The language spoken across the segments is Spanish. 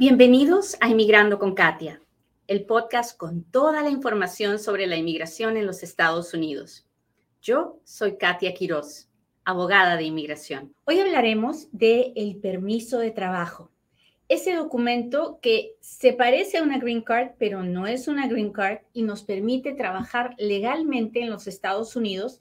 Bienvenidos a Inmigrando con Katia, el podcast con toda la información sobre la inmigración en los Estados Unidos. Yo soy Katia Quiroz, abogada de inmigración. Hoy hablaremos de el permiso de trabajo. Ese documento que se parece a una green card, pero no es una green card y nos permite trabajar legalmente en los Estados Unidos,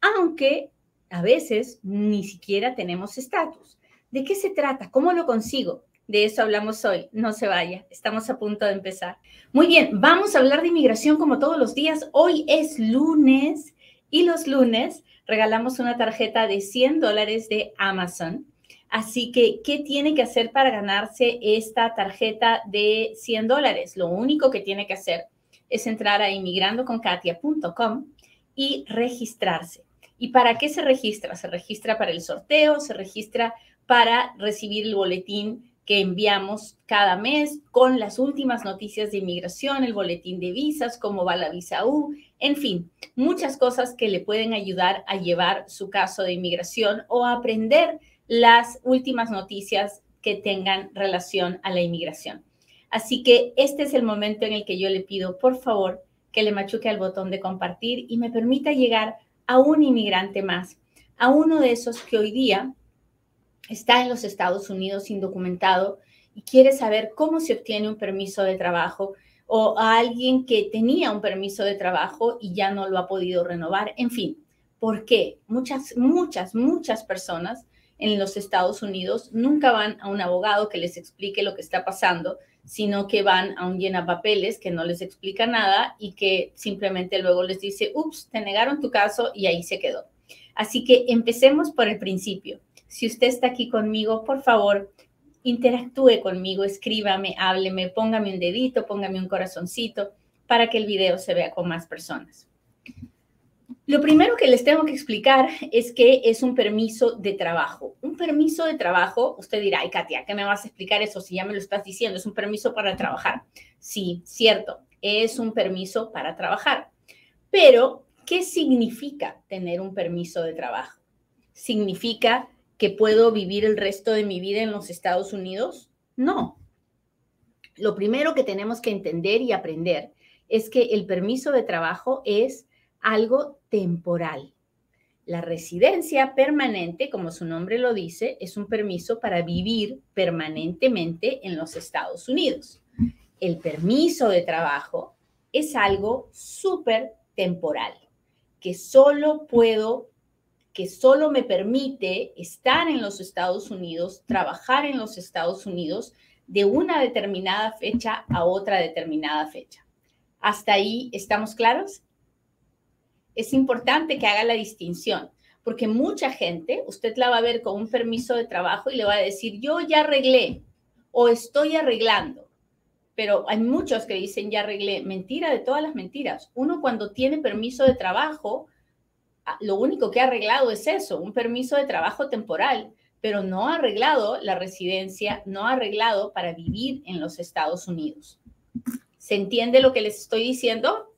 aunque a veces ni siquiera tenemos estatus. ¿De qué se trata? ¿Cómo lo consigo? De eso hablamos hoy. No se vaya, estamos a punto de empezar. Muy bien, vamos a hablar de inmigración como todos los días. Hoy es lunes y los lunes regalamos una tarjeta de 100 dólares de Amazon. Así que, ¿qué tiene que hacer para ganarse esta tarjeta de 100 dólares? Lo único que tiene que hacer es entrar a inmigrandoconkatia.com y registrarse. ¿Y para qué se registra? Se registra para el sorteo, se registra para recibir el boletín que enviamos cada mes con las últimas noticias de inmigración, el boletín de visas, cómo va la visa U, en fin, muchas cosas que le pueden ayudar a llevar su caso de inmigración o a aprender las últimas noticias que tengan relación a la inmigración. Así que este es el momento en el que yo le pido, por favor, que le machuque al botón de compartir y me permita llegar a un inmigrante más, a uno de esos que hoy día está en los Estados Unidos indocumentado y quiere saber cómo se obtiene un permiso de trabajo o a alguien que tenía un permiso de trabajo y ya no lo ha podido renovar. En fin, ¿por qué? Muchas, muchas, muchas personas en los Estados Unidos nunca van a un abogado que les explique lo que está pasando, sino que van a un llenapapeles que no les explica nada y que simplemente luego les dice, ups, te negaron tu caso y ahí se quedó. Así que empecemos por el principio. Si usted está aquí conmigo, por favor, interactúe conmigo, escríbame, hábleme, póngame un dedito, póngame un corazoncito para que el video se vea con más personas. Lo primero que les tengo que explicar es que es un permiso de trabajo. Un permiso de trabajo, usted dirá, ay Katia, ¿qué me vas a explicar eso si ya me lo estás diciendo? Es un permiso para trabajar. Sí, cierto, es un permiso para trabajar. Pero, ¿qué significa tener un permiso de trabajo? Significa que puedo vivir el resto de mi vida en los Estados Unidos? No. Lo primero que tenemos que entender y aprender es que el permiso de trabajo es algo temporal. La residencia permanente, como su nombre lo dice, es un permiso para vivir permanentemente en los Estados Unidos. El permiso de trabajo es algo súper temporal, que solo puedo que solo me permite estar en los Estados Unidos, trabajar en los Estados Unidos de una determinada fecha a otra determinada fecha. ¿Hasta ahí estamos claros? Es importante que haga la distinción, porque mucha gente, usted la va a ver con un permiso de trabajo y le va a decir, yo ya arreglé o estoy arreglando. Pero hay muchos que dicen, ya arreglé. Mentira de todas las mentiras. Uno cuando tiene permiso de trabajo, lo único que ha arreglado es eso, un permiso de trabajo temporal, pero no ha arreglado la residencia, no ha arreglado para vivir en los Estados Unidos. ¿Se entiende lo que les estoy diciendo?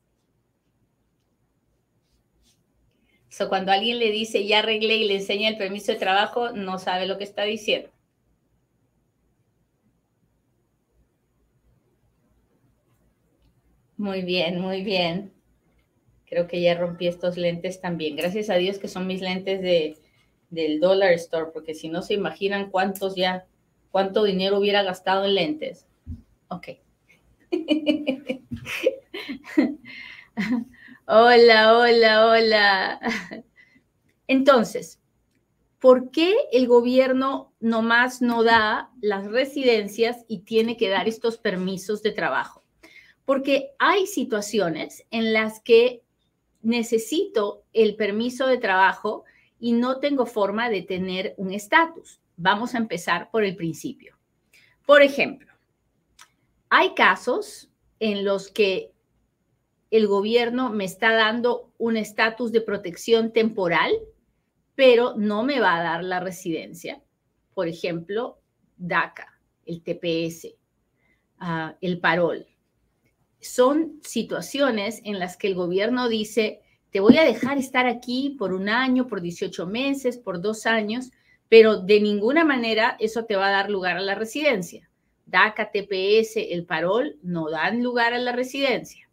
So, cuando alguien le dice ya arreglé y le enseña el permiso de trabajo, no sabe lo que está diciendo. Muy bien, muy bien. Creo que ya rompí estos lentes también. Gracias a Dios que son mis lentes de, del Dollar Store, porque si no se imaginan cuántos ya, cuánto dinero hubiera gastado en lentes. Ok. hola, hola, hola. Entonces, ¿por qué el gobierno nomás no da las residencias y tiene que dar estos permisos de trabajo? Porque hay situaciones en las que necesito el permiso de trabajo y no tengo forma de tener un estatus. Vamos a empezar por el principio. Por ejemplo, hay casos en los que el gobierno me está dando un estatus de protección temporal, pero no me va a dar la residencia. Por ejemplo, DACA, el TPS, ah, el parol son situaciones en las que el gobierno dice, te voy a dejar estar aquí por un año, por 18 meses, por dos años, pero de ninguna manera eso te va a dar lugar a la residencia. DACA, TPS, el parol, no dan lugar a la residencia.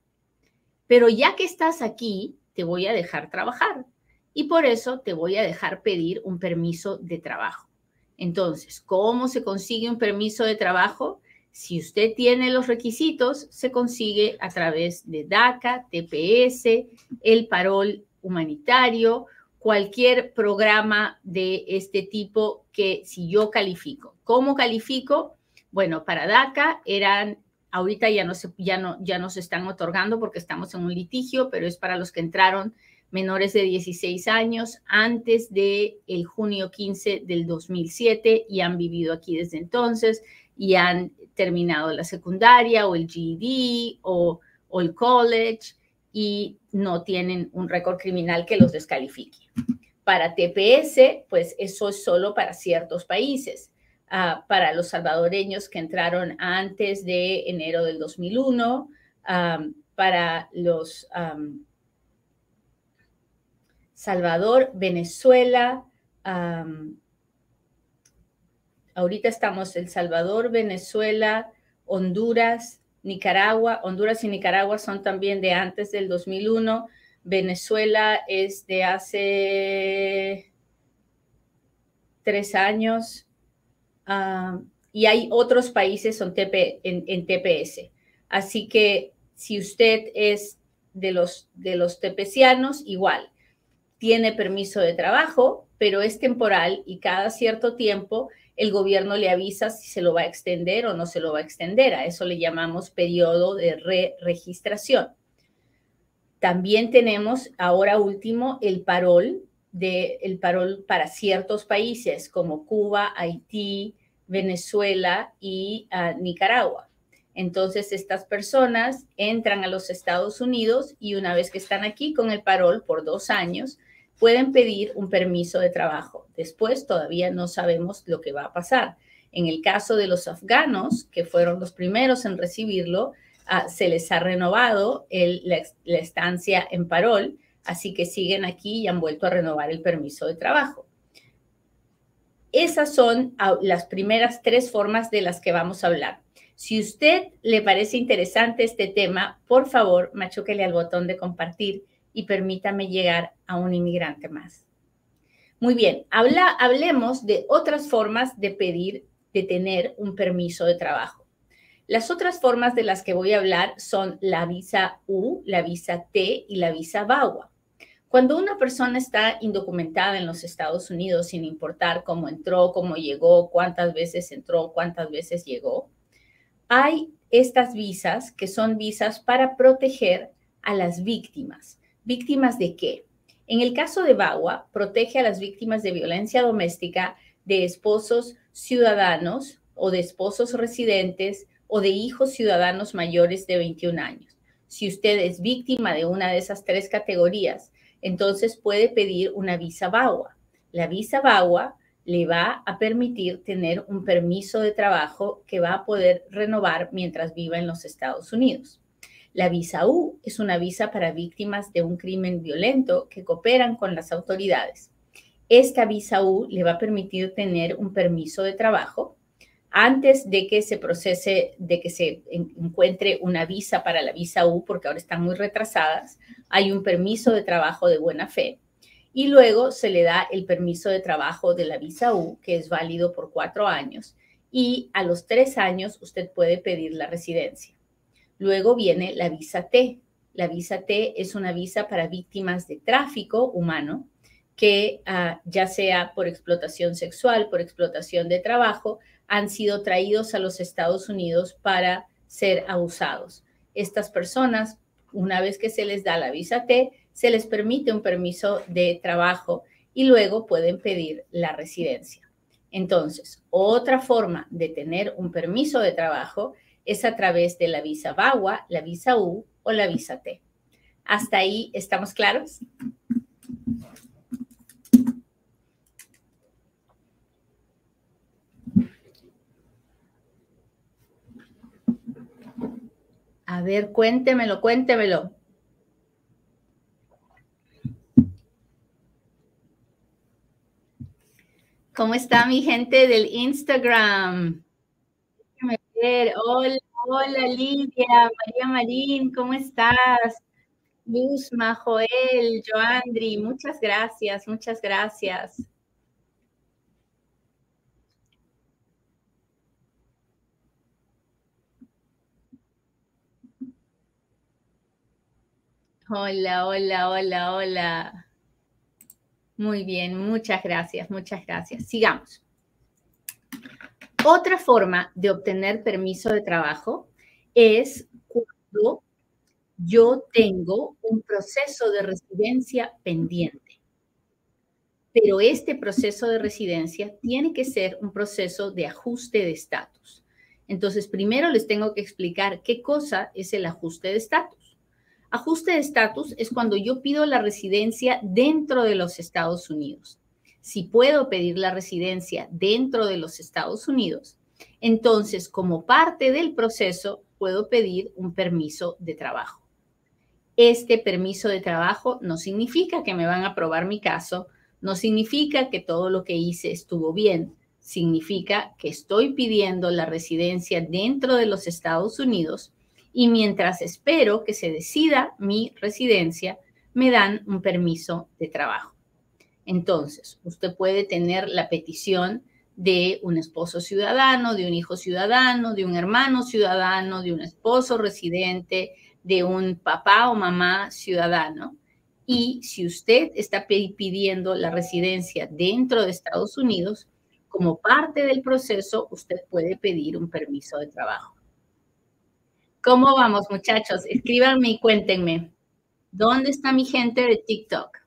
Pero ya que estás aquí, te voy a dejar trabajar y por eso te voy a dejar pedir un permiso de trabajo. Entonces, ¿cómo se consigue un permiso de trabajo? Si usted tiene los requisitos, se consigue a través de DACA, TPS, el parol humanitario, cualquier programa de este tipo que si yo califico. ¿Cómo califico? Bueno, para DACA eran, ahorita ya no, se, ya no, ya no se están otorgando porque estamos en un litigio, pero es para los que entraron menores de 16 años antes de el junio 15 del 2007 y han vivido aquí desde entonces y han terminado la secundaria o el GED o, el college y no tienen un récord criminal que los descalifique. Para TPS, pues eso es solo para ciertos países. Uh, para los salvadoreños que entraron antes de enero del 2001, um, para los Salvador, Venezuela. Ahorita estamos El Salvador, Venezuela, Honduras, Nicaragua. Honduras y Nicaragua son también de antes del 2001. Venezuela es de hace tres años. y hay otros países en, en, TPS. Así que si usted es de los, de los tepecianos, igual tiene permiso de trabajo, pero es temporal y cada cierto tiempo el gobierno le avisa si se lo va a extender o no se lo va a extender. A eso le llamamos periodo de re-registración. También tenemos ahora último el parol, de, el parol para ciertos países como Cuba, Haití, Venezuela y ah, Nicaragua. Entonces, estas personas entran a los Estados Unidos y una vez que están aquí con el parol por dos años, pueden pedir un permiso de trabajo. Después todavía no sabemos lo que va a pasar. En el caso de los afganos, que fueron los primeros en recibirlo, ah, se les ha renovado la, estancia en parol, así que siguen aquí y han vuelto a renovar el permiso de trabajo. Esas son ah, las primeras tres formas de las que vamos a hablar. Si usted le parece interesante este tema, por favor, machúquele al botón de compartir y permítame llegar a un inmigrante más. Muy bien, habla, hablemos de otras formas de pedir, de tener un permiso de trabajo. Las otras formas de las que voy a hablar son la visa U, la visa T y la visa VAWA. Cuando una persona está indocumentada en los Estados Unidos, sin importar cómo entró, cómo llegó, cuántas veces entró, cuántas veces llegó, hay estas visas que son visas para proteger a las víctimas. ¿Víctimas de qué? En el caso de Bagua, protege a las víctimas de violencia doméstica de esposos ciudadanos o de esposos residentes o de hijos ciudadanos mayores de 21 años. Si usted es víctima de una de esas tres categorías, entonces puede pedir una visa Bagua. La visa Bagua le va a permitir tener un permiso de trabajo que va a poder renovar mientras viva en los Estados Unidos. La visa U es una visa para víctimas de un crimen violento que cooperan con las autoridades. Esta visa U le va a permitir tener un permiso de trabajo antes de que se procese, de que se encuentre una visa para la visa U, porque ahora están muy retrasadas. Hay un permiso de trabajo de buena fe y luego se le da el permiso de trabajo de la visa U, que es válido por cuatro años, y a los tres años usted puede pedir la residencia. Luego viene la visa T. La visa T es una visa para víctimas de tráfico humano que ah, ya sea por explotación sexual, por explotación de trabajo, han sido traídos a los Estados Unidos para ser abusados. Estas personas, una vez que se les da la visa T, se les permite un permiso de trabajo y luego pueden pedir la residencia. Entonces, otra forma de tener un permiso de trabajo es a través de la visa VAWA, la visa U o la visa T. ¿Hasta ahí estamos claros? A ver, cuéntemelo, cuéntemelo. ¿Cómo está mi gente del Instagram? Hola, hola Lidia, María Marín, ¿cómo estás? Luzma, Joel, Joandri, muchas gracias, muchas gracias. Hola, hola, hola, hola. Muy bien, muchas gracias, muchas gracias. Sigamos. Otra forma de obtener permiso de trabajo es cuando yo tengo un proceso de residencia pendiente. Pero este proceso de residencia tiene que ser un proceso de ajuste de estatus. Entonces, primero les tengo que explicar qué cosa es el ajuste de estatus. Ajuste de estatus es cuando yo pido la residencia dentro de los Estados Unidos. Si puedo pedir la residencia dentro de los Estados Unidos, entonces como parte del proceso puedo pedir un permiso de trabajo. Este permiso de trabajo no significa que me van a aprobar mi caso, no significa que todo lo que hice estuvo bien, significa que estoy pidiendo la residencia dentro de los Estados Unidos y mientras espero que se decida mi residencia, me dan un permiso de trabajo. Entonces, usted puede tener la petición de un esposo ciudadano, de un hijo ciudadano, de un hermano ciudadano, de un esposo residente, de un papá o mamá ciudadano. Y si usted está pidiendo la residencia dentro de Estados Unidos, como parte del proceso, usted puede pedir un permiso de trabajo. ¿Cómo vamos, muchachos? Escríbanme y cuéntenme. ¿Dónde está mi gente de TikTok?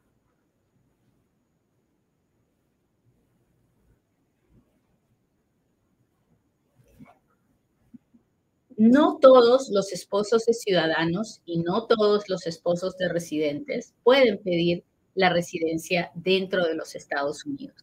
No todos los esposos de ciudadanos y no todos los esposos de residentes pueden pedir la residencia dentro de los Estados Unidos.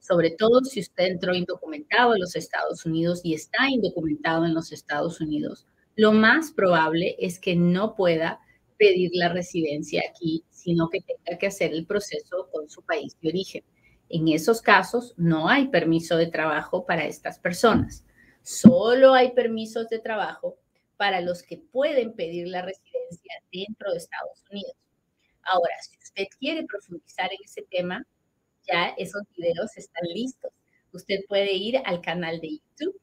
Sobre todo si usted entró indocumentado en los Estados Unidos y está indocumentado en los Estados Unidos, lo más probable es que no pueda pedir la residencia aquí, sino que tenga que hacer el proceso con su país de origen. En esos casos, no hay permiso de trabajo para estas personas. Solo hay permisos de trabajo para los que pueden pedir la residencia dentro de Estados Unidos. Ahora, si usted quiere profundizar en ese tema, ya esos videos están listos. Usted puede ir al canal de YouTube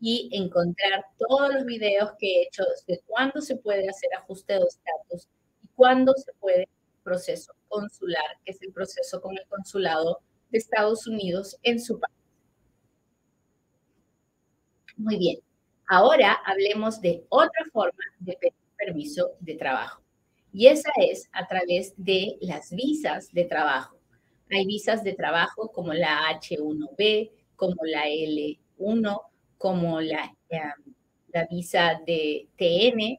y encontrar todos los videos que he hecho de cuándo se puede hacer ajuste de estatus y cuándo se puede proceso consular, que es el proceso con el consulado de Estados Unidos en su país. Muy bien. Ahora hablemos de otra forma de pedir permiso de trabajo. Y esa es a través de las visas de trabajo. Hay visas de trabajo como la H1B, como la L1, como la, em, la visa de TN,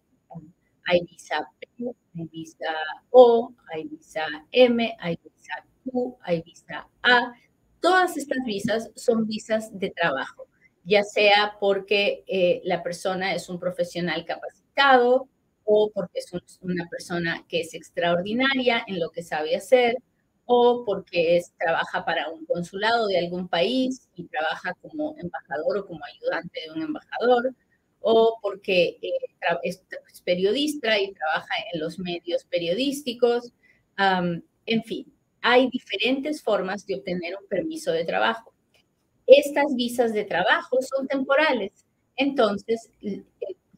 hay visa P, hay visa O, hay visa M, hay visa Q, hay visa A. Todas estas visas son visas de trabajo ya sea porque eh, la persona es un profesional capacitado o porque es una persona que es extraordinaria en lo que sabe hacer o porque es, trabaja para un consulado de algún país y trabaja como embajador o como ayudante de un embajador o porque eh, es, periodista y trabaja en los medios periodísticos. en fin, hay diferentes formas de obtener un permiso de trabajo. Estas visas de trabajo son temporales, entonces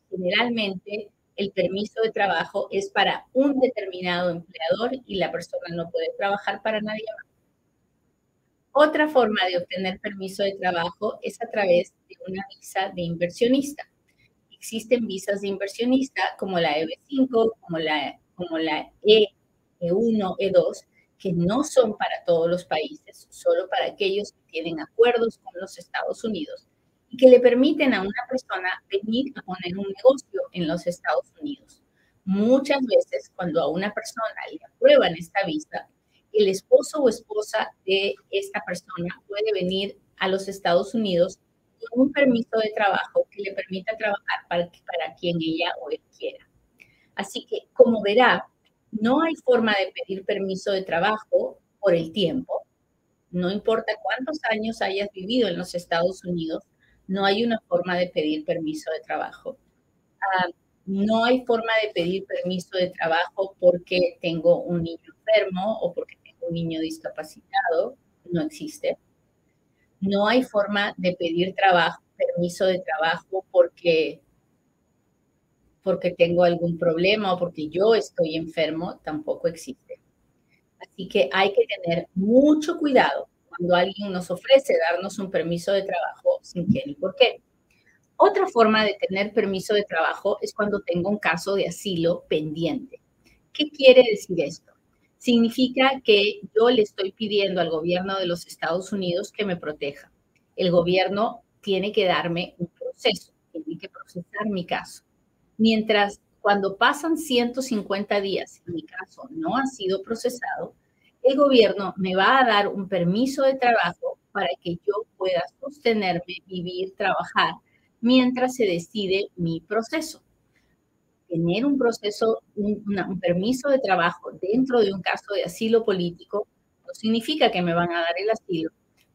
generalmente el permiso de trabajo es para un determinado empleador y la persona no puede trabajar para nadie más. Otra forma de obtener permiso de trabajo es a través de una visa de inversionista. Existen visas de inversionista como la EB5, como la, como la E1, E2, que no son para todos los países, solo para aquellos que tienen acuerdos con los Estados Unidos y que le permiten a una persona venir a poner un negocio en los Estados Unidos. Muchas veces cuando a una persona le aprueban esta visa, el esposo o esposa de esta persona puede venir a los Estados Unidos con un permiso de trabajo que le permita trabajar para, para quien ella o él quiera. Así que, como verá, no hay forma de pedir permiso de trabajo por el tiempo. No importa cuántos años hayas vivido en los Estados Unidos, no hay una forma de pedir permiso de trabajo. Ah, no hay forma de pedir permiso de trabajo porque tengo un niño enfermo o porque tengo un niño discapacitado. No existe. No hay forma de pedir trabajo, permiso de trabajo porque porque tengo algún problema o porque yo estoy enfermo, tampoco existe. Así que hay que tener mucho cuidado cuando alguien nos ofrece darnos un permiso de trabajo sin qué ni por qué. Otra forma de tener permiso de trabajo es cuando tengo un caso de asilo pendiente. ¿Qué quiere decir esto? Significa que yo le estoy pidiendo al gobierno de los Estados Unidos que me proteja. El gobierno tiene que darme un proceso, tiene que procesar mi caso. Mientras cuando pasan 150 días y mi caso no ha sido procesado, el gobierno me va a dar un permiso de trabajo para que yo pueda sostenerme, vivir, trabajar, mientras se decide mi proceso. Tener un proceso, un, un, permiso de trabajo dentro de un caso de asilo político no significa que me van a dar el asilo,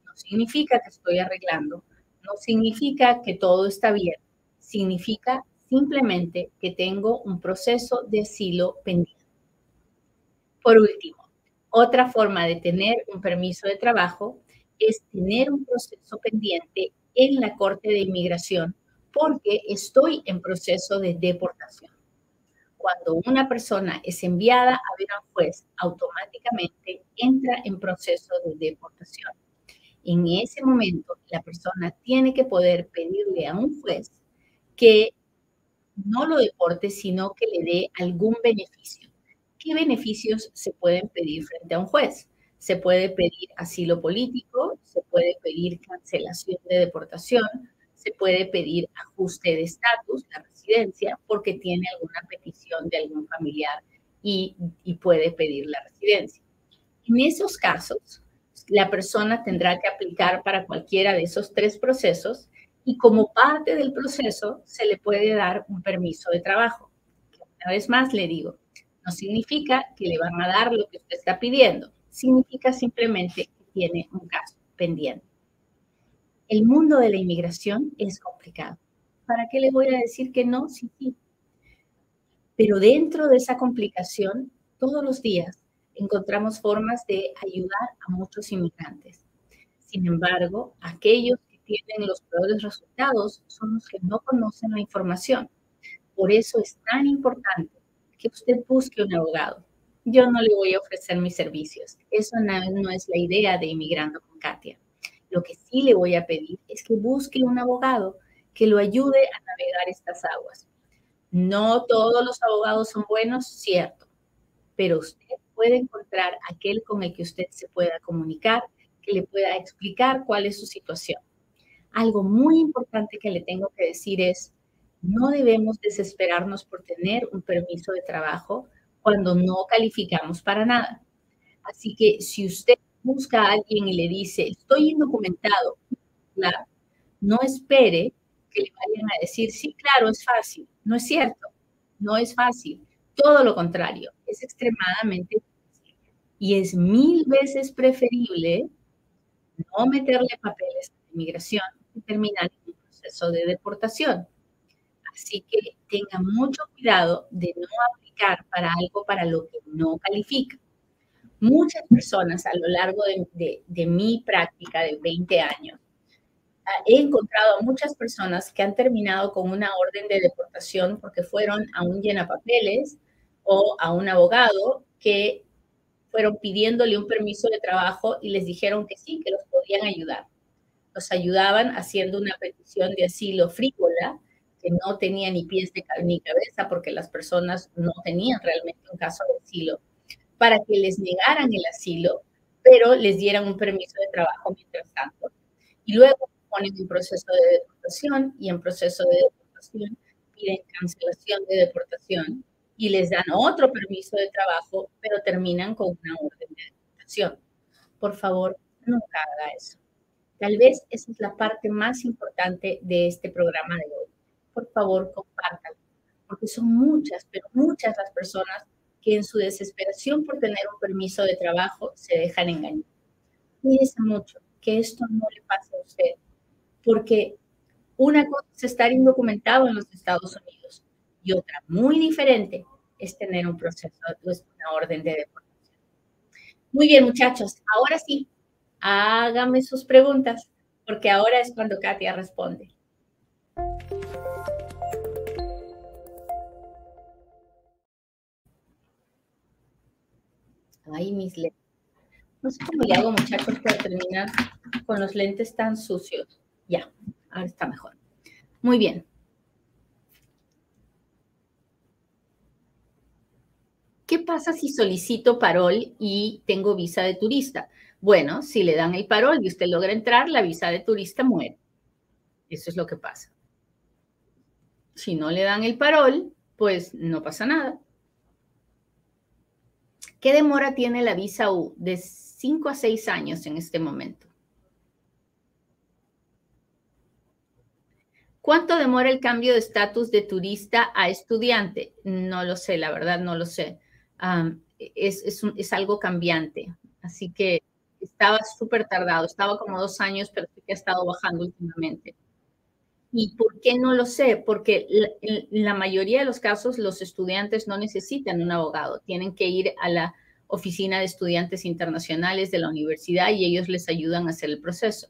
no significa que estoy arreglando, no significa que todo está bien, significa simplemente que tengo un proceso de asilo pendiente. Por último, otra forma de tener un permiso de trabajo es tener un proceso pendiente en la Corte de Inmigración porque estoy en proceso de deportación. Cuando una persona es enviada a ver a un juez, automáticamente entra en proceso de deportación. En ese momento, la persona tiene que poder pedirle a un juez que no lo deporte, sino que le dé algún beneficio. ¿Qué beneficios se pueden pedir frente a un juez? Se puede pedir asilo político, se puede pedir cancelación de deportación, se puede pedir ajuste de estatus, la residencia, porque tiene alguna petición de algún familiar y, y puede pedir la residencia. En esos casos, la persona tendrá que aplicar para cualquiera de esos tres procesos y como parte del proceso se le puede dar un permiso de trabajo. Una vez más le digo, no significa que le van a dar lo que usted está pidiendo, significa simplemente que tiene un caso pendiente. El mundo de la inmigración es complicado. ¿Para qué le voy a decir que no? Sí, sí. Pero dentro de esa complicación, todos los días encontramos formas de ayudar a muchos inmigrantes. Sin embargo, aquellos tienen los peores resultados son los que no conocen la información. Por eso es tan importante que usted busque un abogado. Yo no le voy a ofrecer mis servicios. Eso no, es la idea de Inmigrando con Katia. Lo que sí le voy a pedir es que busque un abogado que lo ayude a navegar estas aguas. No todos los abogados son buenos, cierto, pero usted puede encontrar aquel con el que usted se pueda comunicar, que le pueda explicar cuál es su situación algo muy importante que le tengo que decir es, no debemos desesperarnos por tener un permiso de trabajo cuando no calificamos para nada. Así que si usted busca a alguien y le dice, estoy indocumentado, no espere que le vayan a decir, sí, claro, es fácil. No es cierto, no es fácil. Todo lo contrario, es extremadamente difícil. Y es mil veces preferible no meterle papeles a la inmigración terminar en un proceso de deportación. Así que tenga mucho cuidado de no aplicar para algo para lo que no califica. Muchas personas a lo largo de, de, mi práctica de 20 años, ah, he encontrado a muchas personas que han terminado con una orden de deportación porque fueron a un llenapapeles o a un abogado que fueron pidiéndole un permiso de trabajo y les dijeron que sí, que los podían ayudar los ayudaban haciendo una petición de asilo frívola, que no tenía ni pies ni cabeza porque las personas no tenían realmente un caso de asilo, para que les negaran el asilo, pero les dieran un permiso de trabajo mientras tanto. Y luego ponen un proceso de deportación y en proceso de deportación piden cancelación de deportación y les dan otro permiso de trabajo, pero terminan con una orden de deportación. Por favor, nunca haga eso. Tal vez esa es la parte más importante de este programa de hoy. Por favor, compártanlo, porque son muchas, pero muchas las personas que en su desesperación por tener un permiso de trabajo se dejan engañar. Cuídese mucho, que esto no le pase a usted, porque Una cosa es estar indocumentado en los Estados Unidos y otra muy diferente es tener un proceso, una orden de deportación. Muy bien, muchachos, ahora sí, hágame sus preguntas, porque ahora es cuando Katia responde. Ay, mis lentes. No sé cómo le hago, muchachos, para terminar con los lentes tan sucios. Ya, ahora está mejor. Muy bien. ¿Qué pasa si solicito parol y tengo visa de turista? Bueno, si le dan el parol y usted logra entrar, la visa de turista muere. Eso es lo que pasa. Si no le dan el parol, pues no pasa nada. ¿Qué demora tiene la visa U? De 5 a 6 años en este momento. ¿Cuánto demora el cambio de estatus de turista a estudiante? No lo sé, la verdad no lo sé. es, es, algo cambiante. Así que estaba súper tardado, estaba como dos años, pero sí que ha estado bajando últimamente. ¿Y por qué no lo sé? Porque en la mayoría de los casos los estudiantes no necesitan un abogado, tienen que ir a la oficina de estudiantes internacionales de la universidad y ellos les ayudan a hacer el proceso.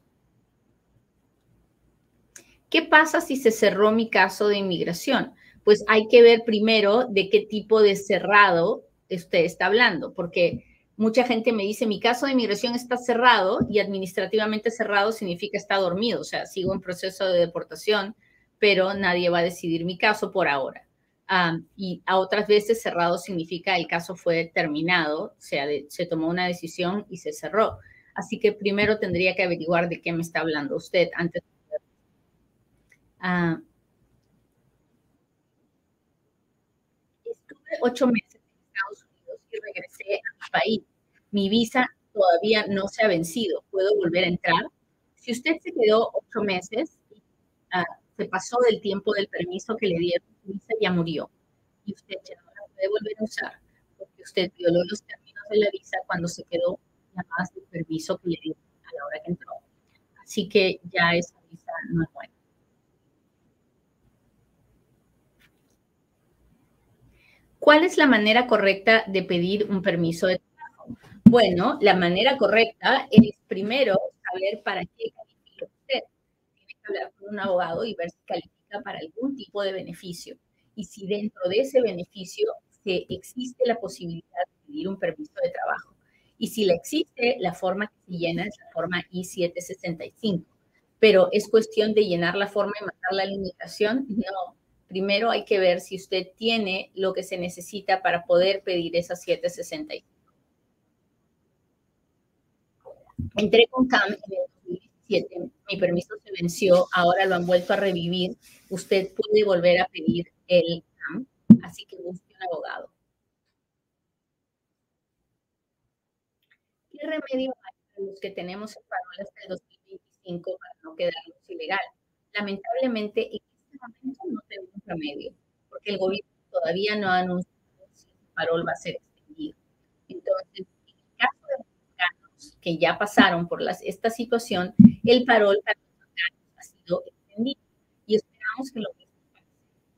¿Qué pasa si se cerró mi caso de inmigración? Pues hay que ver primero de qué tipo de cerrado usted está hablando, porque mucha gente me dice, mi caso de inmigración está cerrado y administrativamente cerrado significa está dormido, o sea, sigo en proceso de deportación, pero nadie va a decidir mi caso por ahora. y a otras veces cerrado significa el caso fue terminado, o sea, se tomó una decisión y se cerró. Así que primero tendría que averiguar de qué me está hablando usted antes. Uh, estuve ocho meses en Estados Unidos y regresé a mi país mi visa todavía no se ha vencido, puedo volver a entrar. Si usted se quedó ocho meses, uh, se pasó del tiempo del permiso que le dieron, su visa ya murió y usted ya no la puede volver a usar porque usted violó los términos de la visa cuando se quedó nada más del permiso que le dieron a la hora que entró. Así que ya esa visa no es buena. ¿Cuál es la manera correcta de pedir un permiso de bueno, la manera correcta es primero saber para qué califica usted. Tiene que hablar con un abogado y ver si califica para algún tipo de beneficio. Y si dentro de ese beneficio se existe la posibilidad de pedir un permiso de trabajo. Y si la existe, la forma que se llena es la forma I-765. Pero es cuestión de llenar la forma y matar la limitación. No, primero hay que ver si usted tiene lo que se necesita para poder pedir esa 765. Entré con CAM en el 2017, mi permiso se venció, ahora lo han vuelto a revivir. Usted puede volver a pedir el CAM, así que busque un abogado. ¿Qué remedio hay para los que tenemos el parol hasta el 2025 para no quedarnos ilegal? Lamentablemente, no tenemos remedio, porque el gobierno todavía no ha anunciado si el parol va a ser extendido. Entonces, que ya pasaron por las, esta situación, el parol para ha sido extendido. Y esperamos que lo mismo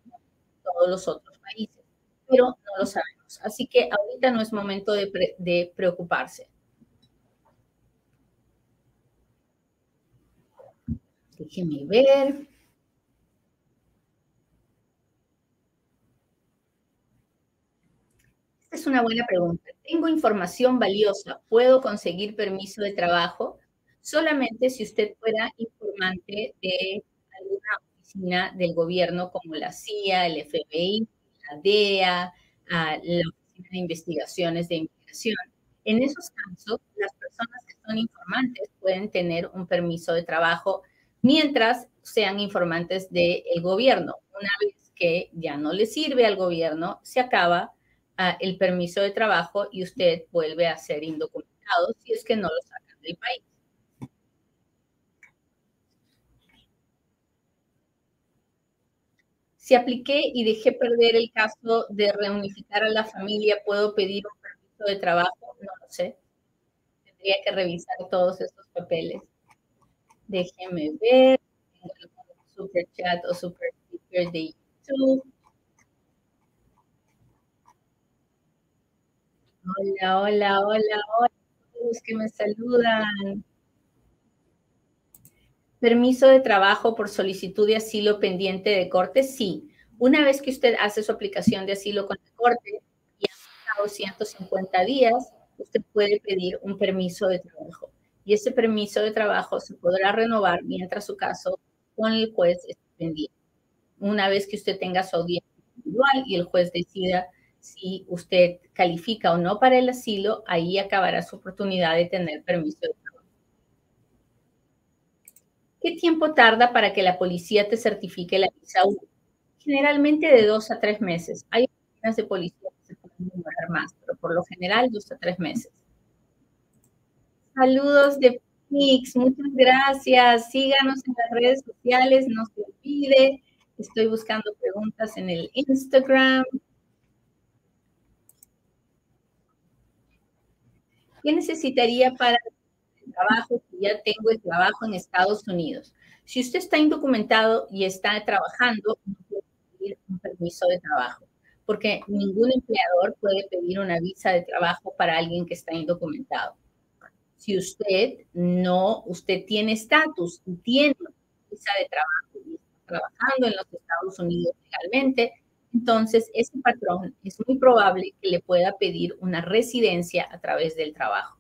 en todos los otros países, pero no lo sabemos. Así que ahorita no es momento de, de preocuparse. Déjenme ver. Es una buena pregunta. Tengo información valiosa. ¿Puedo conseguir permiso de trabajo? Solamente si usted fuera informante de alguna oficina del gobierno como la CIA, el FBI, la DEA, la Oficina de Investigaciones de Inmigración. En esos casos, las personas que son informantes pueden tener un permiso de trabajo mientras sean informantes del gobierno. Una vez que ya no le sirve al gobierno, se acaba el permiso de trabajo y usted vuelve a ser indocumentado si es que no lo sacan del país. Si apliqué y dejé perder el caso de reunificar a la familia, ¿puedo pedir un permiso de trabajo? No lo sé. Tendría que revisar todos estos papeles. Déjeme ver. Tengo super chat o super de YouTube. Hola, hola, hola, hola, todos que me saludan. Permiso de trabajo por solicitud de asilo pendiente de corte, sí. Una vez que usted hace su aplicación de asilo con la corte y ha pasado 150 días, usted puede pedir un permiso de trabajo. Y ese permiso de trabajo se podrá renovar mientras su caso con el juez esté pendiente. Una vez que usted tenga su audiencia individual y el juez decida si usted califica o no para el asilo, ahí acabará su oportunidad de tener permiso de trabajo. ¿Qué tiempo tarda para que la policía te certifique la visa U? Generalmente de dos a tres meses. Hay oficinas de policía que se pueden demorar más, pero por lo general dos a tres meses. Saludos de Phoenix, muchas gracias. Síganos en las redes sociales, no se olvide. Estoy buscando preguntas en el Instagram. ¿Qué necesitaría para trabajo si ya tengo el trabajo en Estados Unidos. Si usted está indocumentado y está trabajando, no puede pedir un permiso de trabajo, porque ningún empleador puede pedir una visa de trabajo para alguien que está indocumentado. Si usted no, usted tiene estatus y tiene visa de trabajo y está trabajando en los Estados Unidos legalmente, entonces ese patrón es muy probable que le pueda pedir una residencia a través del trabajo.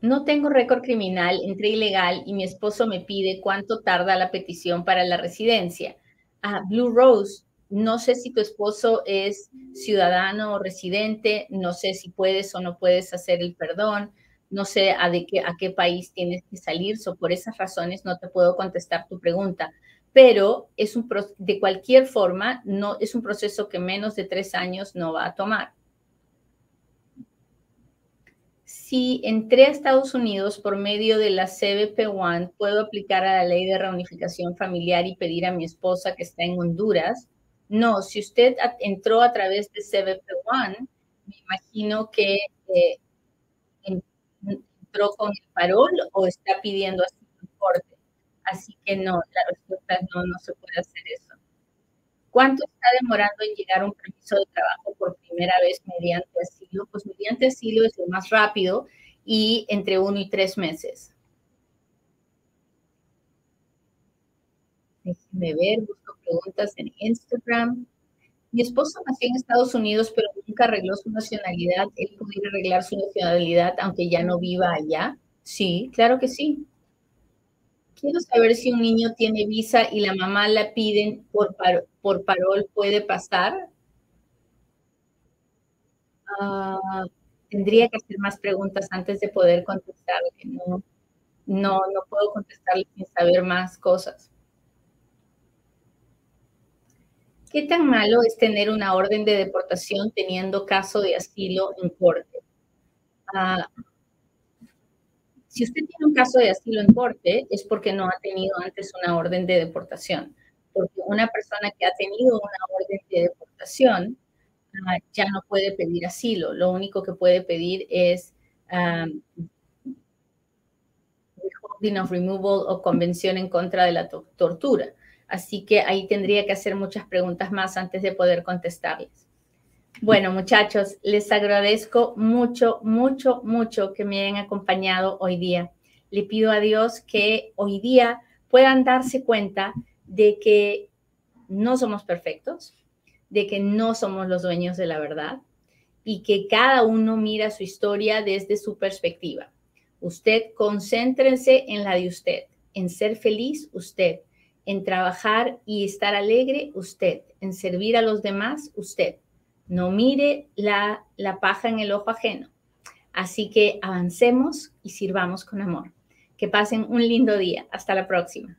No tengo récord criminal, entré ilegal y mi esposo me pide cuánto tarda la petición para la residencia. Ah, Blue Rose, no sé si tu esposo es ciudadano o residente, no sé si puedes o no puedes hacer el perdón, no sé a, de qué, a qué país tienes que salir, so por esas razones no te puedo contestar tu pregunta. Pero es un, de cualquier forma, no, es un proceso que menos de tres años no va a tomar si entré a Estados Unidos por medio de la CBP-1, puedo aplicar a la ley de reunificación familiar y pedir a mi esposa que está en Honduras. No, si usted entró a través de CBP-1, me imagino que eh, entró con el parol o está pidiendo así un corte. Así que no, la respuesta es no, no se puede hacer eso. ¿Cuánto está demorando en llegar un permiso de trabajo por primera vez mediante asilo? Pues mediante asilo es lo más rápido y entre uno y tres meses. Déjenme ver, busco preguntas en Instagram. Mi esposo nació en Estados Unidos, pero nunca arregló su nacionalidad. ¿Él pudiera arreglar su nacionalidad aunque ya no viva allá? Sí, claro que sí. Quiero saber si un niño tiene visa y la mamá la piden por, por parol, ¿puede pasar? Ah, tendría que hacer más preguntas antes de poder contestarle. No, no, no puedo contestarle sin saber más cosas. ¿Qué tan malo es tener una orden de deportación teniendo caso de asilo en corte? Ah, si usted tiene un caso de asilo en corte, es porque no ha tenido antes una orden de deportación. Porque una persona que ha tenido una orden de deportación ah, ya no puede pedir asilo. Lo único que puede pedir es um, withholding of removal o convención en contra de la tortura. Así que ahí tendría que hacer muchas preguntas más antes de poder contestarles. Bueno, muchachos, les agradezco mucho, mucho, mucho que me hayan acompañado hoy día. Le pido a Dios que hoy día puedan darse cuenta de que no somos perfectos, de que no somos los dueños de la verdad y que cada uno mira su historia desde su perspectiva. Usted concéntrense en la de usted, en ser feliz usted, en trabajar y estar alegre usted, en servir a los demás usted no mire la, la paja en el ojo ajeno. Así que avancemos y sirvamos con amor. Que pasen un lindo día. Hasta la próxima.